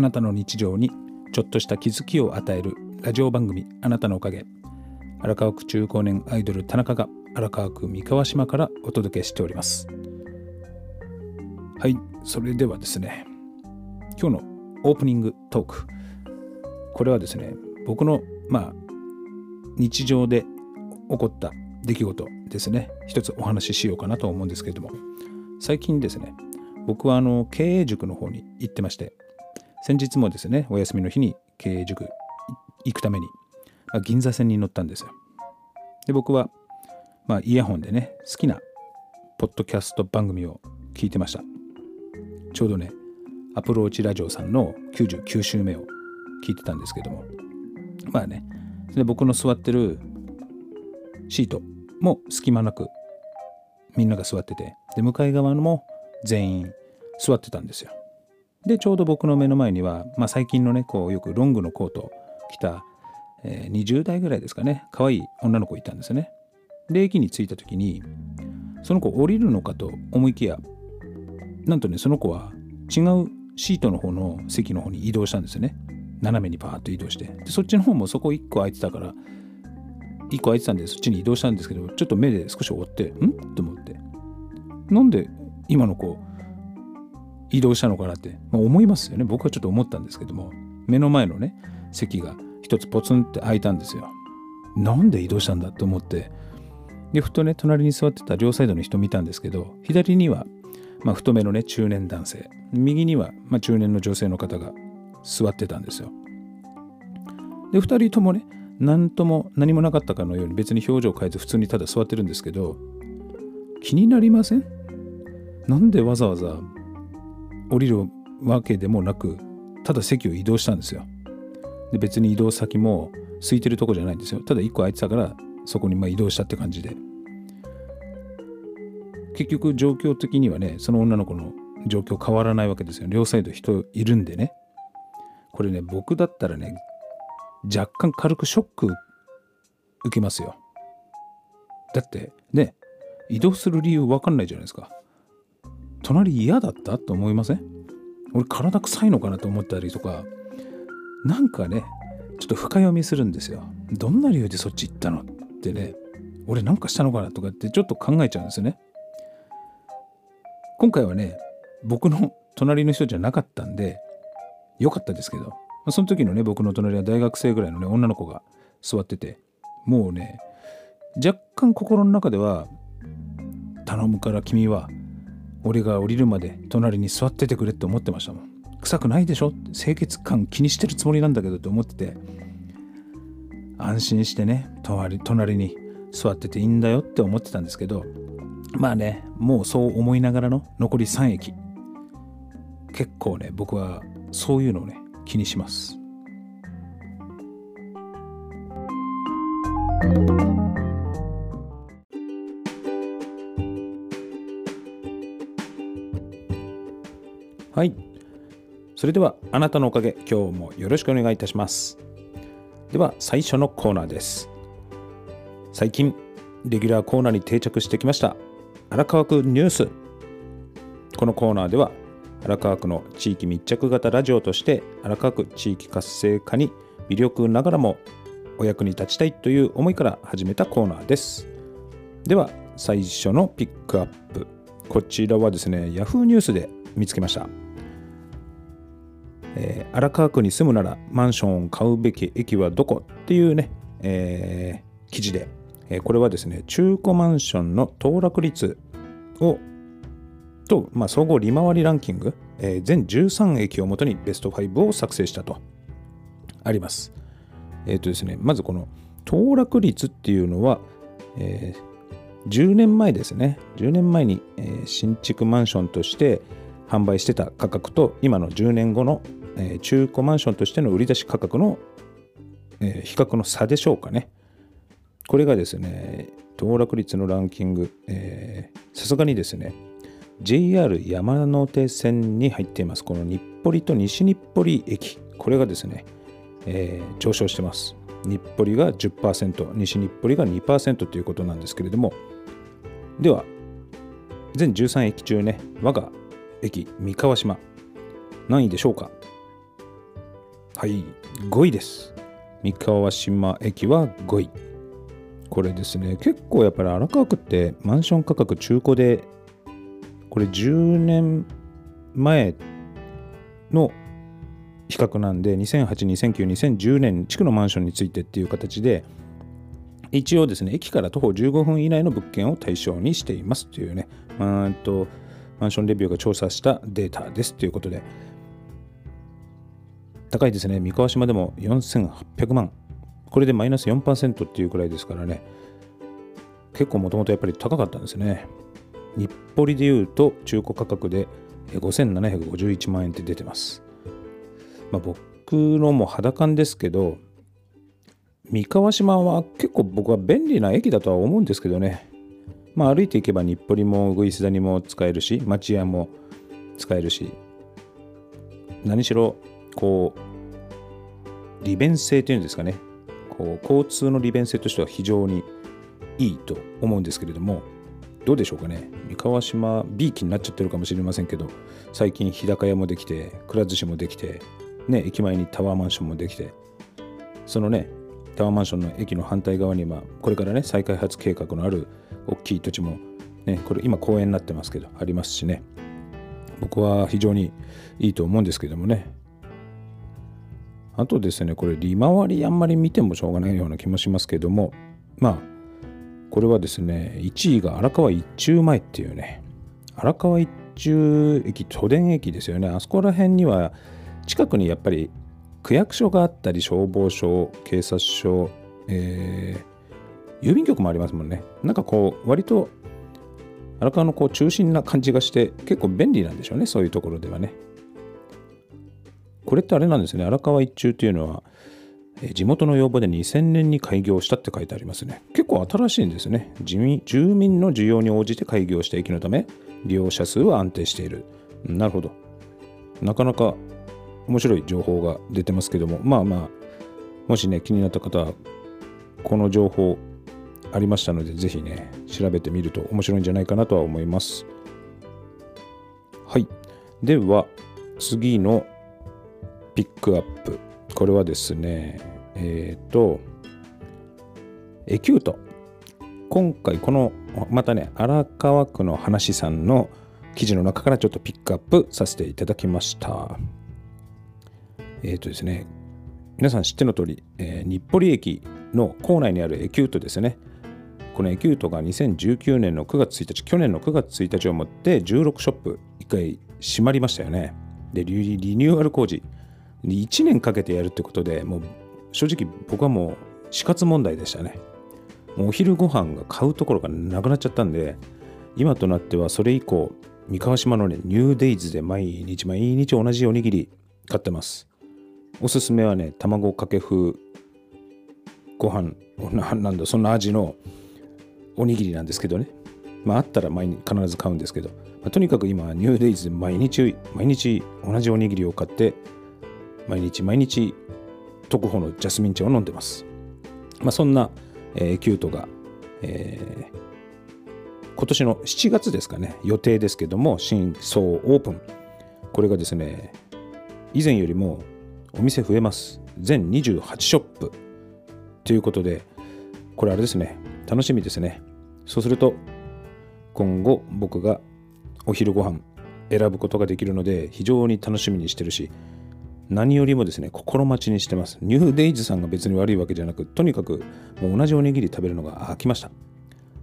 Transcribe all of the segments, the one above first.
あなたの日常にちょっとした気づきを与えるラジオ番組あなたのおかげ。荒川区中高年アイドル田中が荒川区三河島からお届けしております。はいそれではですね今日のオープニングトーク。これはですね僕のまあ日常で起こった出来事ですね。一つお話ししようかなと思うんですけれども。最近ですね僕はあの経営塾の方に行ってまして先日もですねお休みの日に経営塾行くために、まあ、銀座線に乗ったんですよ。で僕は、まあ、イヤホンでね好きなポッドキャスト番組を聞いてました。ちょうどねアプローチラジオさんの99週目を聞いてたんですけども。まあねで僕の座ってるシートも隙間なくみんなが座っててで向かい側のも全員座ってたんですよ。でちょうど僕の目の前には、まあ、最近のねこうよくロングのコート着た、えー、20代ぐらいですかね。可愛い女の子いたんですよね。で駅に着いた時にその子降りるのかと思いきやなんとねその子は違うシートの方の席の方に移動したんですよね。斜めにパーッと移動して。でそっちの方もそこ1個空いてたから1個空いてたんでそっちに移動したんですけどちょっと目で少し追ってん？と思って。なんで今の子移動したのかなって、まあ、思いますよね。僕はちょっと思ったんですけども。目の前のね席が一つポツンって開いたんですよ。なんで移動したんだと思って。でふとね隣に座ってた両サイドの人見たんですけど左には、まあ、太めのね中年男性。右には、まあ、中年の女性の方が座ってたんですよ。で2人ともね何とも何もなかったかのように別に表情を変えず普通にただ座ってるんですけど気になりません？なんでわざわざ降りるわけでもなくただ席を移動したんですよ。で別に移動先も空いてるとこじゃないんですよ。ただ1個空いてたからそこにま移動したって感じで。結局状況的にはねその女の子の状況変わらないわけですよ。両サイド人いるんでね。これね僕だったらね若干軽くショック受けますよ。だってね移動する理由わかんないじゃないですか。隣嫌だった？と思いません？俺体臭いのかなと思ったりとか。なんかねちょっと深読みするんですよ。どんな理由でそっち行ったのってね。俺なんかしたのかなとかってちょっと考えちゃうんですよね。今回はね僕の隣の人じゃなかったんで良かったですけど。その時のね僕の隣は大学生ぐらいのね女の子が座っててもうね若干心の中では頼むから君は俺が降りるまで隣に座っててくれって思ってましたもん。臭くないでしょ？清潔感気にしてるつもりなんだけどって思ってて。安心してね隣隣に座ってていいんだよって思ってたんですけど。まあねもうそう思いながらの残り3駅。結構ね僕はそういうのをね気にします。それではあなたのおかげ今日もよろしくお願いいたします。では最初のコーナーです。最近レギュラーコーナーに定着してきました荒川区ニュース。このコーナーでは荒川区の地域密着型ラジオとして荒川区地域活性化に微力ながらもお役に立ちたいという思いから始めたコーナーです。では最初のピックアップ。こちらはですね Yahoo! ニュースで見つけました、えー、荒川区に住むならマンションを買うべき駅はどこっていうね、えー、記事で、えー、これはですね中古マンションの騰落率をと、まあ、総合利回りランキング、えー、全13駅をもとにベスト5を作成したとあります。えっ、とですね、まずこの騰落率っていうのは、えー、10年前ですね、10年前に、えー、新築マンションとして販売してた価格と、今の10年後の、え、中古マンションとしての売り出し価格の、え、比較の差でしょうかね。これがですね、騰落率のランキング、さすがにですね、JR 山手線に入っています。この日暮里と西日暮里駅。これがですね、えー、上昇してます。日暮里が10%、西日暮里が2%ということなんですけれども、では、全13駅中ね、我が駅、三河島、何位でしょうか？はい5位です。三河島駅は5位。これですね結構やっぱり荒川区ってマンション価格中古でこれ10年前の比較なんで2008、2009、2010年地区のマンションについてっていう形で一応ですね駅から徒歩15分以内の物件を対象にしていますというねうんとマンションレビューが調査したデータですということで高いですね三河島でも4800万これでマイナス4%っていうくらいですからね結構もともとやっぱり高かったんですね日暮里でいうと中古価格で5751万円って出てます。まあ、僕のも肌感ですけど、三河島は結構僕は便利な駅だとは思うんですけどね。まあ、歩いていけば日暮里もウグイス谷も使えるし、町屋も使えるし、何しろ、こう、利便性というんですかね。こう交通の利便性としては非常にいいと思うんですけれども、どうでしょうかね。三河島 B 期になっちゃってるかもしれませんけど最近日高屋もできてくら寿司もできてね駅前にタワーマンションもできてそのねタワーマンションの駅の反対側にはこれからね再開発計画のある大きい土地もねこれ今公園になってますけどありますしね。僕は非常にいいと思うんですけどもね。あとですねこれ利回りあんまり見てもしょうがないような気もしますけどもまあこれはですね、1位が荒川一中前っていうね、荒川一中駅、都電駅ですよね。あそこら辺には、近くにやっぱり区役所があったり、消防署、警察署、えー、郵便局もありますもんね。なんかこう、割と荒川のこう中心な感じがして、結構便利なんでしょうね、そういうところではね。これってあれなんですね、荒川一中っていうのは、地元の要望で2000年に開業したって書いてありますね。結構新しいんですね。住民の需要に応じて開業した駅のため、利用者数は安定している。なるほど。なかなか面白い情報が出てますけども、まあまあ、もしね、気になった方は、この情報ありましたので、ぜひね、調べてみると面白いんじゃないかなとは思います。はい。では、次のピックアップ。これはですね、えっ、ー、と、エキュート。今回この、またね、荒川区の話さんの記事の中からちょっとピックアップさせていただきました。えっ、ー、とですね、皆さん知っての通り、えー、日暮里駅の構内にあるエキュートですね。このエキュートが2019年の9月1日、去年の9月1日をもって16ショップ1回閉まりましたよね。で、リニューアル工事、1年かけてやるってことでもう正直僕はもう死活問題でしたね。お昼ご飯が買うところがなくなっちゃったんで今となってはそれ以降三河島のねニューデイズで毎日毎日同じおにぎり買ってます。おすすめはね卵かけ風ご飯なんだそんな味のおにぎりなんですけどね。まああったら毎日必ず買うんですけど、まあ、とにかく今ニューデイズで毎日毎日同じおにぎりを買って毎日毎日特保のジャスミン茶を飲んでます。まあ、そんな、えー、キュートが、えー、今年の7月ですかね、予定ですけども、新装オープン。これがですね、以前よりもお店増えます。全28ショップ。ということで、これあれですね、楽しみですね。そうすると、今後僕がお昼ご飯選ぶことができるので、非常に楽しみにしてるし、何よりもですね、心待ちにしてます。ニューデイズさんが別に悪いわけじゃなく、とにかくもう同じおにぎり食べるのが飽きました。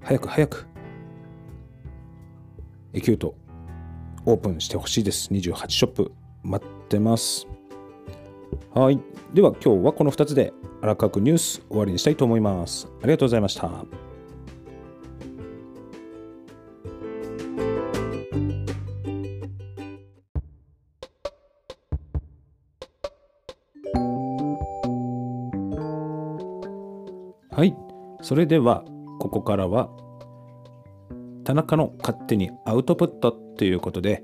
早く早く、エキュートオープンしてほしいです。28ショップ待ってます。はい。では今日はこの2つで荒川区ニュース終わりにしたいと思います。ありがとうございました。はい。それでは、ここからは、田中の勝手にアウトプットということで、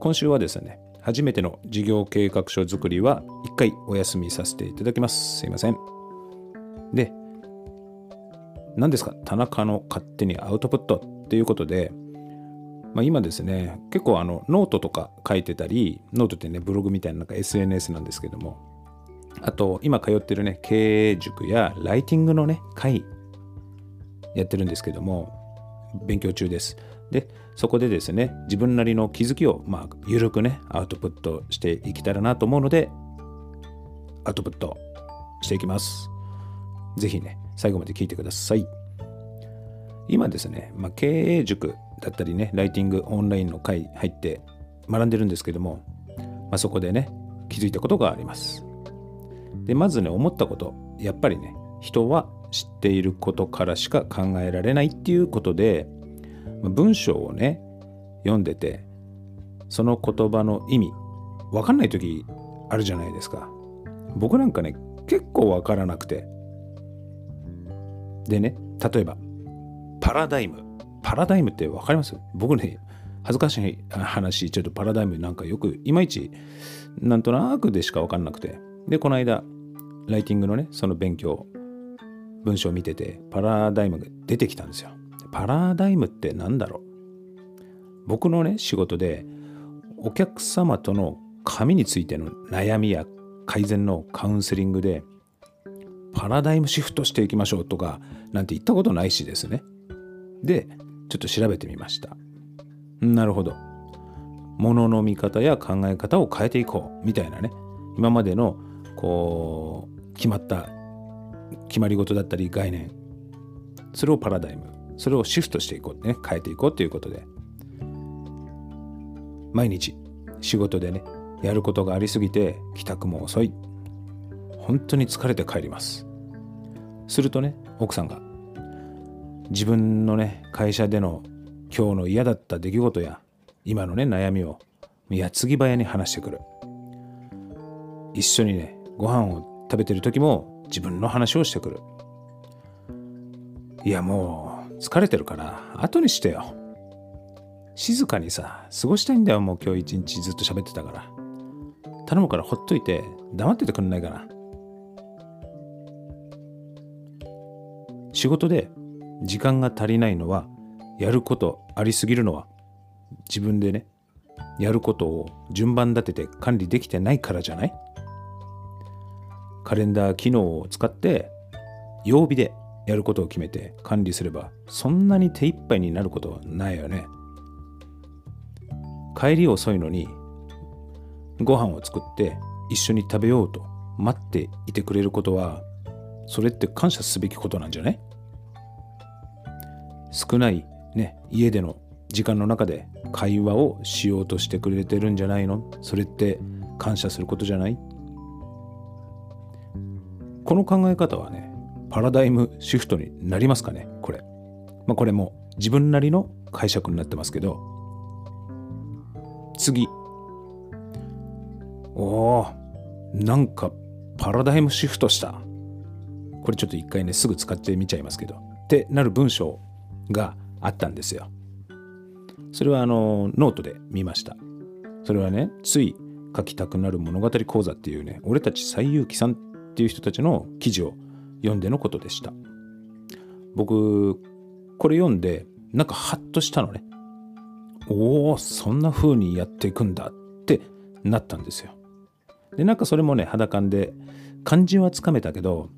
今週はですね、初めての事業計画書作りは一回お休みさせていただきます。すいません。で、何ですか？田中の勝手にアウトプットっていうことで、まあ、今ですね、結構あのノートとか書いてたり、ノートってね、ブログみたいななんか SNS なんですけども、あと今通ってるね経営塾やライティングのね会やってるんですけども勉強中です。でそこでですね自分なりの気づきをまあ緩くねアウトプットしていけたらなと思うのでアウトプットしていきます。ぜひね最後まで聞いてください。今ですね、まあ、経営塾だったりねライティングオンラインの会入って学んでるんですけども、まあ、そこでね気づいたことがあります。でまずね思ったこと。やっぱりね人は知っていることからしか考えられないっていうことで文章をね読んでてその言葉の意味わかんない時あるじゃないですか。僕なんかね結構わからなくて。でね例えばパラダイム。パラダイムってわかります？僕ね恥ずかしい話ちょっとパラダイムなんかよくいまいちなんとなくでしかわかんなくて。でこの間ライティングのねその勉強文章を見ててパラダイムが出てきたんですよ。パラダイムって何だろう？僕のね仕事でお客様との紙についての悩みや改善のカウンセリングでパラダイムシフトしていきましょうとかなんて言ったことないしですね。でちょっと調べてみました。なるほど。物の見方や考え方を変えていこうみたいなね。今までのこう決まった決まり事だったり概念それをパラダイムそれをシフトしていこうね変えていこうということで毎日仕事でねやることがありすぎて帰宅も遅い。本当に疲れて帰ります。するとね奥さんが自分のね会社での今日の嫌だった出来事や今のね悩みを矢継ぎ早に話してくる。一緒にねご飯を食べてる時も自分の話をしてくる。いやもう疲れてるから後にしてよ。静かにさ過ごしたいんだよ。もう今日一日ずっと喋ってたから。頼むからほっといて黙っててくんないかな。仕事で時間が足りないのはやることありすぎるのは自分でねやることを順番立てて管理できてないからじゃない？カレンダー機能を使って曜日でやることを決めて管理すればそんなに手一杯になることはないよね。帰り遅いのにご飯を作って一緒に食べようと待っていてくれることはそれって感謝すべきことなんじゃない？少ないね家での時間の中で会話をしようとしてくれてるんじゃないの？それって感謝することじゃない？この考え方はねパラダイムシフトになりますかねこれ。まあこれも自分なりの解釈になってますけど次おおなんかパラダイムシフトしたこれちょっと一回ねすぐ使ってみちゃいますけどってなる文章があったんですよ。それはあのノートで見ました。それはね、つい書きたくなる物語講座っていうね、俺たち最有機さんっていう人たちの記事を読んでのことでした。僕、これ読んで、なんかハッとしたのね。おお、そんな風にやっていくんだってなったんですよ。で、なんかそれもね、肌感で、漢字はつかめたけど、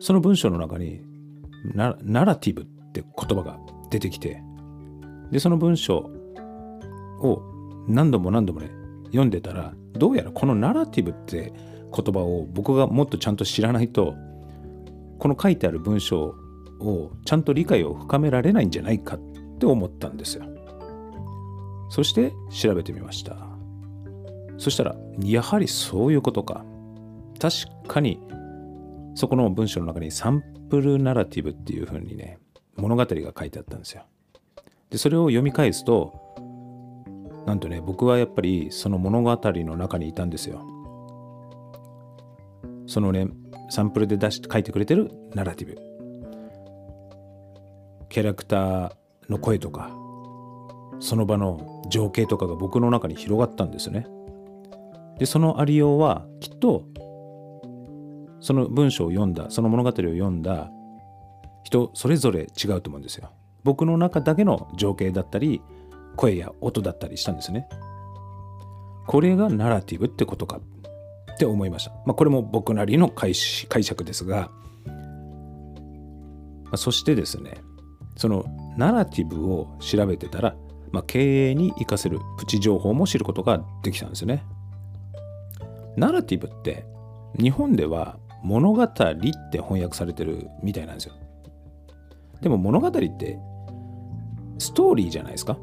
その文章の中にナラティブって言葉が出てきてでその文章を何度も何度もね読んでたらどうやらこのナラティブって言葉を僕がもっとちゃんと知らないとこの書いてある文章をちゃんと理解を深められないんじゃないかって思ったんですよ。そして調べてみました。そしたらやはりそういうことか。確かにそこの文章の中にサンプルナラティブっていう風にね物語が書いてあったんですよ。でそれを読み返すとなんとね僕はやっぱりその物語の中にいたんですよ。そのねサンプルで出し書いてくれてるナラティブ。キャラクターの声とかその場の情景とかが僕の中に広がったんですね。でそのありようはきっとその文章を読んだその物語を読んだ人それぞれ違うと思うんですよ。僕の中だけの情景だったり声や音だったりしたんですね。これがナラティブってことかって思いました。まあ、これも僕なりの解釈ですが、まあ、そしてですねそのナラティブを調べてたら、まあ、経営に活かせるプチ情報も知ることができたんですね。ナラティブって日本では物語って翻訳されてるみたいなんですよ。でも物語ってストーリーじゃないですか。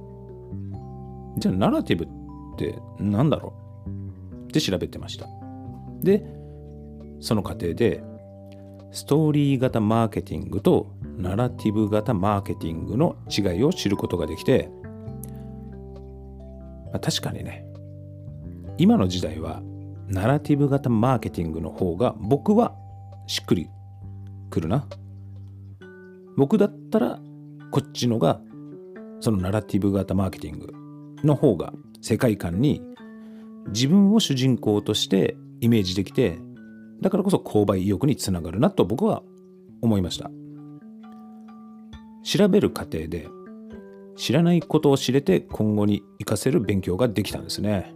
じゃあナラティブって何だろう？って調べてました。で、その過程でストーリー型マーケティングとナラティブ型マーケティングの違いを知ることができて、まあ、確かにね、今の時代はナラティブ型マーケティングの方が僕はしっくりくるな。僕だったらこっちのがそのナラティブ型マーケティングの方が世界観に自分を主人公としてイメージできてだからこそ購買意欲につながるなと僕は思いました。調べる過程で知らないことを知れて今後に活かせる勉強ができたんですね。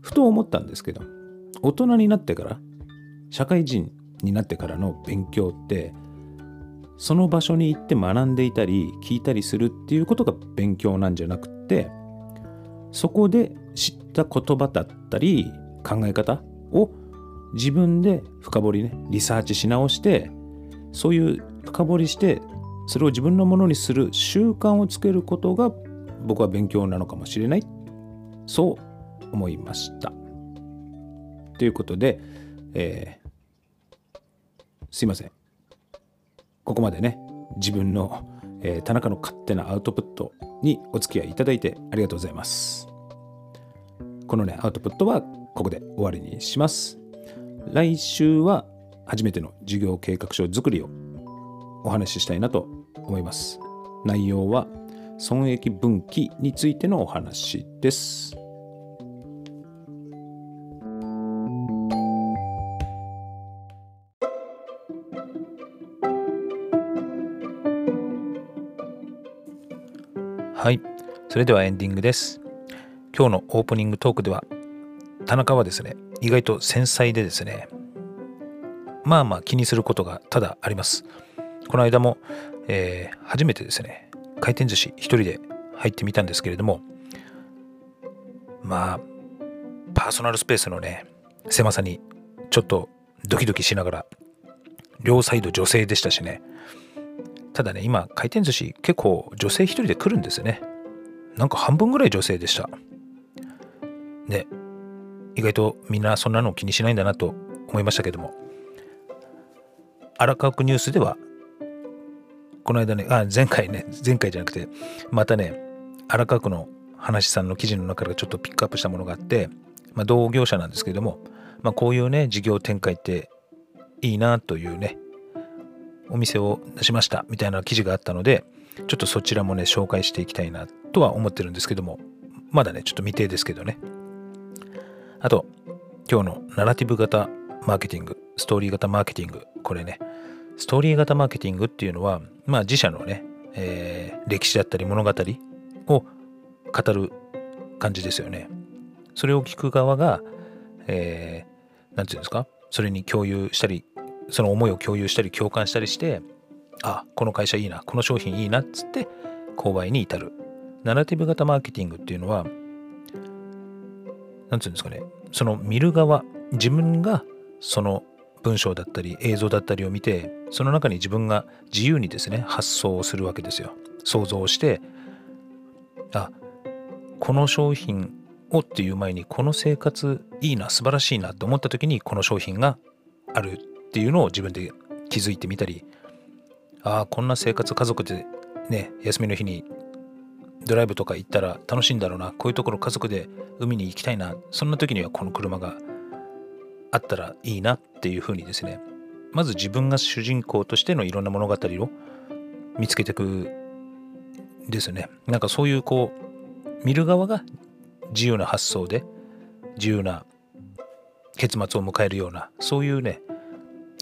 ふと思ったんですけど大人になってから社会人になってからの勉強ってその場所に行って学んでいたり聞いたりするっていうことが勉強なんじゃなくってそこで知った言葉だったり考え方を自分で深掘りねリサーチし直してそういう深掘りしてそれを自分のものにする習慣をつけることが僕は勉強なのかもしれない。そう思いました。ということで、えー、すいません。ここまでね自分の、えー、田中の勝手なアウトプットにお付き合いいただいてありがとうございます。このねアウトプットはここで終わりにします来週は初めての事業計画書作りをお話ししたいなと思います内容は損益分岐についてのお話ですはい。それではエンディングです。今日のオープニングトークでは、田中はですね、意外と繊細でですね、まあまあ気にすることがただあります。この間も、えー、初めてですね、回転寿司一人で入ってみたんですけれども、まあ、パーソナルスペースのね、狭さにちょっとドキドキしながら、両サイド女性でしたしね、ただね、今、回転寿司結構女性一人で来るんですよね。なんか半分ぐらい女性でした。ね、意外とみんなそんなの気にしないんだなと思いましたけども。荒川区ニュースでは、この間ね、あ、前回ね、前回じゃなくて、またね、荒川区の話さんの記事の中からちょっとピックアップしたものがあって、まあ、同業者なんですけども、まあ、こういうね、事業展開っていいなというね、お店を出しましたみたいな記事があったので、ちょっとそちらもね、紹介していきたいなとは思ってるんですけども、まだね、ちょっと未定ですけどね。あと、今日のナラティブ型マーケティング、ストーリー型マーケティング、これね、ストーリー型マーケティングっていうのは、まあ自社のね、えー、歴史だったり物語を語る感じですよね。それを聞く側が、えー、ていうんですか、それに共有したりその思いを共有したり共感したりしてあこの会社いいなこの商品いいなっつって購買に至る。ナラティブ型マーケティングっていうのは何て言うんですかね。その見る側自分がその文章だったり映像だったりを見てその中に自分が自由にですね発想をするわけですよ。想像してあこの商品をっていう前にこの生活いいな素晴らしいなと思った時にこの商品があるっていうのを自分で気づいてみたりああこんな生活家族でね休みの日にドライブとか行ったら楽しいんだろうな。こういうところ家族で海に行きたいな。そんな時にはこの車があったらいいなっていうふうにですね。まず自分が主人公としてのいろんな物語を見つけていくですね。なんかそういうこう見る側が自由な発想で自由な結末を迎えるようなそういうね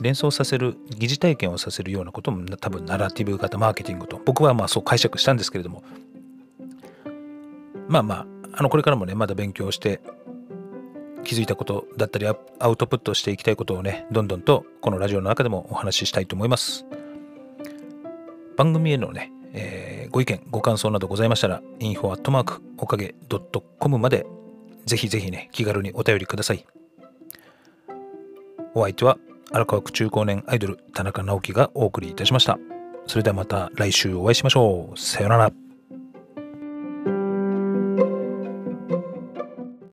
連想させる疑似体験をさせるようなことも多分ナラティブ型マーケティングと。僕はまあそう解釈したんですけれどもまあまああのこれからもねまだ勉強して気づいたことだったりアウトプットしていきたいことをねどんどんとこのラジオの中でもお話ししたいと思います。番組へのね、えー、ご意見ご感想などございましたら info@ おかげ .com までぜひぜひね気軽にお便りください。お相手は荒川区中高年アイドル田中直樹がお送りいたしました。それではまた来週お会いしましょう。さようなら。